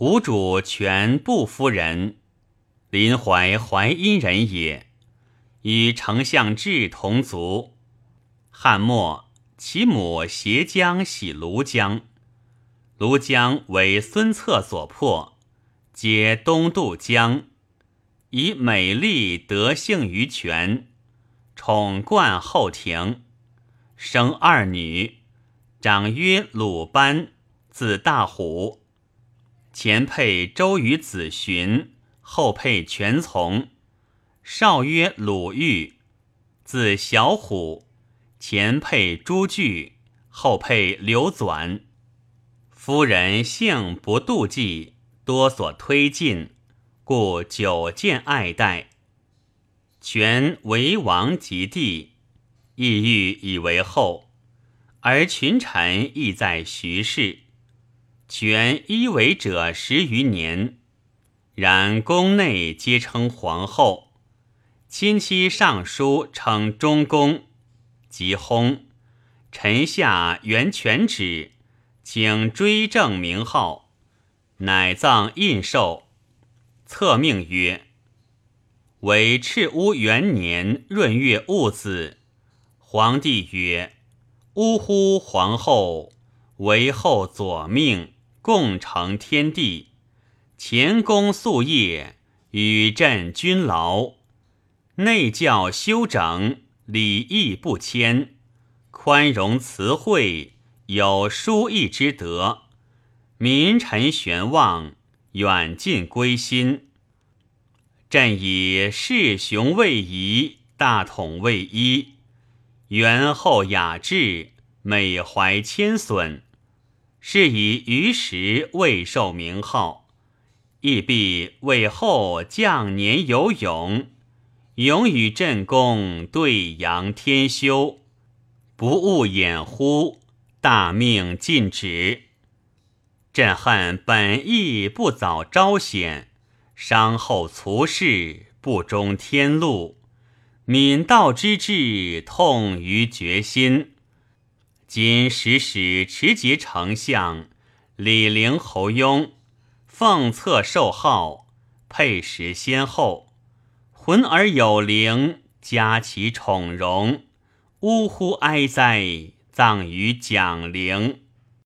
吾主全不夫人，临淮淮阴人也，与丞相志同族。汉末，其母携江徙庐江，庐江为孙策所破，皆东渡江，以美丽得幸于权，宠冠后庭，生二女，长曰鲁班，字大虎。前配周瑜子荀，后配全从。少曰鲁豫，字小虎。前配朱据，后配刘纂。夫人性不妒忌，多所推进，故久见爱戴。权为王及帝，意欲以为后，而群臣亦在徐氏。权一为者十余年，然宫内皆称皇后，亲戚尚书称中宫，即薨。臣下原权旨，请追正名号，乃葬印绶。册命曰：为赤乌元年闰月戊子。皇帝曰：呜呼！皇后为后左命。共成天地，前功夙业，与朕君劳。内教修整，礼义不迁，宽容慈惠，有疏义之德。民臣玄望，远近归心。朕以世雄位移，大统位一，元厚雅致，美怀谦损。是以于时未受名号，亦必为后将年有勇，勇与朕公对扬天修，不误掩乎？大命尽止。朕恨本意不早昭显，伤后卒事，不忠天禄，敏道之志，痛于决心。今时使持节丞相李陵侯雍奉册受号，配食先后，浑而有灵，加其宠荣。呜呼哀哉！葬于蒋陵。